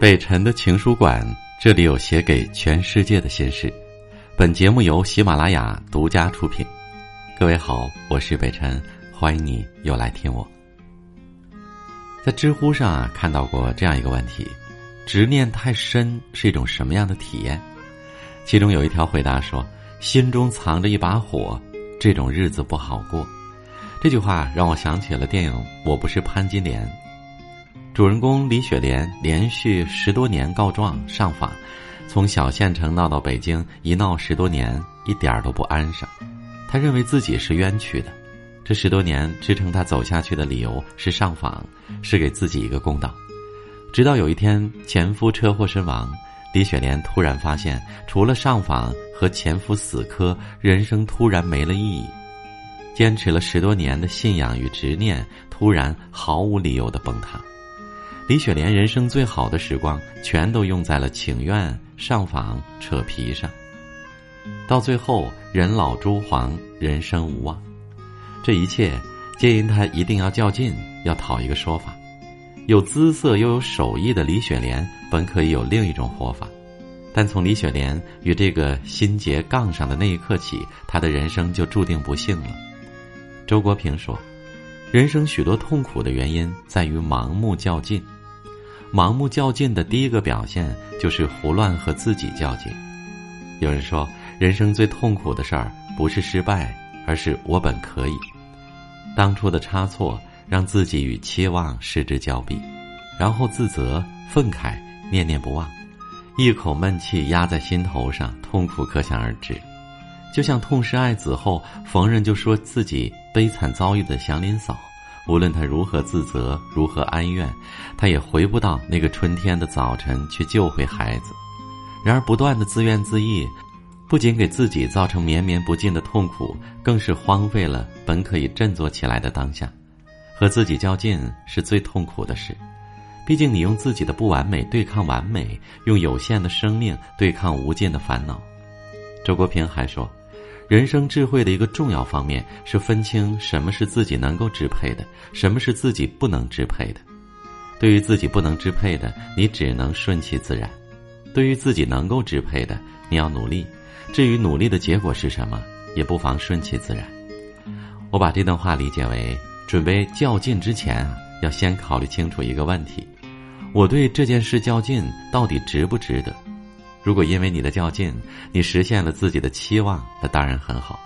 北辰的情书馆，这里有写给全世界的心事。本节目由喜马拉雅独家出品。各位好，我是北辰，欢迎你又来听我。在知乎上啊看到过这样一个问题：执念太深是一种什么样的体验？其中有一条回答说：“心中藏着一把火，这种日子不好过。”这句话让我想起了电影《我不是潘金莲》。主人公李雪莲连续十多年告状上访，从小县城闹到北京，一闹十多年，一点儿都不安生。他认为自己是冤屈的，这十多年支撑他走下去的理由是上访，是给自己一个公道。直到有一天前夫车祸身亡，李雪莲突然发现，除了上访和前夫死磕，人生突然没了意义。坚持了十多年的信仰与执念，突然毫无理由的崩塌。李雪莲人生最好的时光，全都用在了请愿、上访、扯皮上。到最后，人老珠黄，人生无望。这一切皆因他一定要较劲，要讨一个说法。有姿色又有手艺的李雪莲，本可以有另一种活法，但从李雪莲与这个心结杠上的那一刻起，他的人生就注定不幸了。周国平说：“人生许多痛苦的原因在于盲目较劲。”盲目较劲的第一个表现就是胡乱和自己较劲。有人说，人生最痛苦的事儿不是失败，而是我本可以。当初的差错让自己与期望失之交臂，然后自责、愤慨、念念不忘，一口闷气压在心头上，痛苦可想而知。就像痛失爱子后，逢人就说自己悲惨遭遇的祥林嫂。无论她如何自责，如何哀怨，她也回不到那个春天的早晨去救回孩子。然而，不断的自怨自艾，不仅给自己造成绵绵不尽的痛苦，更是荒废了本可以振作起来的当下。和自己较劲是最痛苦的事，毕竟你用自己的不完美对抗完美，用有限的生命对抗无尽的烦恼。周国平还说。人生智慧的一个重要方面是分清什么是自己能够支配的，什么是自己不能支配的。对于自己不能支配的，你只能顺其自然；对于自己能够支配的，你要努力。至于努力的结果是什么，也不妨顺其自然。我把这段话理解为：准备较劲之前啊，要先考虑清楚一个问题：我对这件事较劲到底值不值得？如果因为你的较劲，你实现了自己的期望，那当然很好；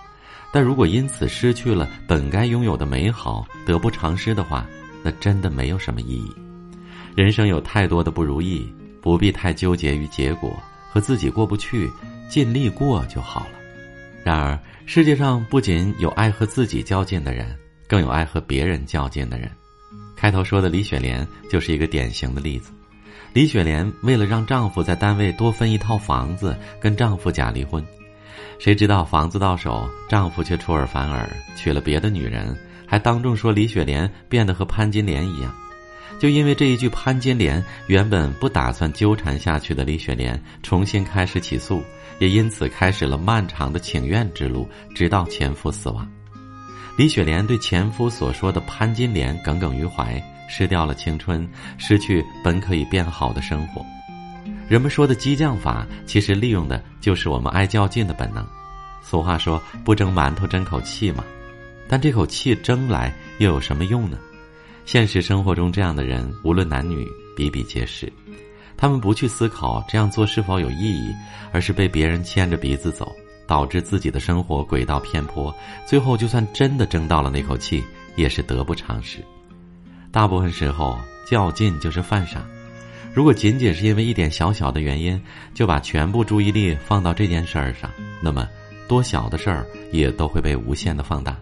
但如果因此失去了本该拥有的美好，得不偿失的话，那真的没有什么意义。人生有太多的不如意，不必太纠结于结果，和自己过不去，尽力过就好了。然而，世界上不仅有爱和自己较劲的人，更有爱和别人较劲的人。开头说的李雪莲就是一个典型的例子。李雪莲为了让丈夫在单位多分一套房子，跟丈夫假离婚。谁知道房子到手，丈夫却出尔反尔，娶了别的女人，还当众说李雪莲变得和潘金莲一样。就因为这一句潘金莲，原本不打算纠缠下去的李雪莲重新开始起诉，也因此开始了漫长的请愿之路，直到前夫死亡。李雪莲对前夫所说的潘金莲耿耿于怀。失掉了青春，失去本可以变好的生活。人们说的激将法，其实利用的就是我们爱较劲的本能。俗话说“不蒸馒头争口气”嘛，但这口气争来又有什么用呢？现实生活中，这样的人无论男女比比皆是。他们不去思考这样做是否有意义，而是被别人牵着鼻子走，导致自己的生活轨道偏颇。最后，就算真的争到了那口气，也是得不偿失。大部分时候，较劲就是犯傻。如果仅仅是因为一点小小的原因，就把全部注意力放到这件事儿上，那么多小的事儿也都会被无限的放大。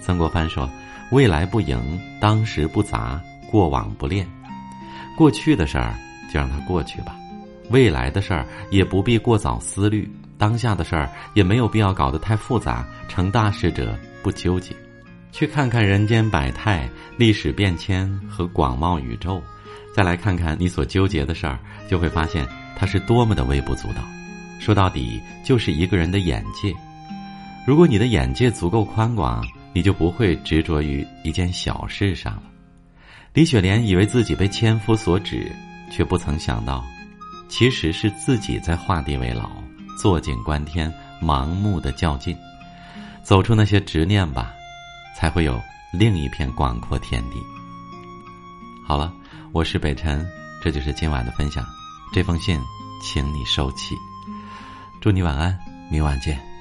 曾国藩说：“未来不迎，当时不杂，过往不恋。过去的事儿就让它过去吧，未来的事儿也不必过早思虑，当下的事儿也没有必要搞得太复杂。成大事者不纠结。”去看看人间百态、历史变迁和广袤宇宙，再来看看你所纠结的事儿，就会发现它是多么的微不足道。说到底，就是一个人的眼界。如果你的眼界足够宽广，你就不会执着于一件小事上了。李雪莲以为自己被千夫所指，却不曾想到，其实是自己在画地为牢，坐井观天，盲目的较劲。走出那些执念吧，才会有另一片广阔天地。好了，我是北辰，这就是今晚的分享。这封信，请你收起。祝你晚安，明晚见。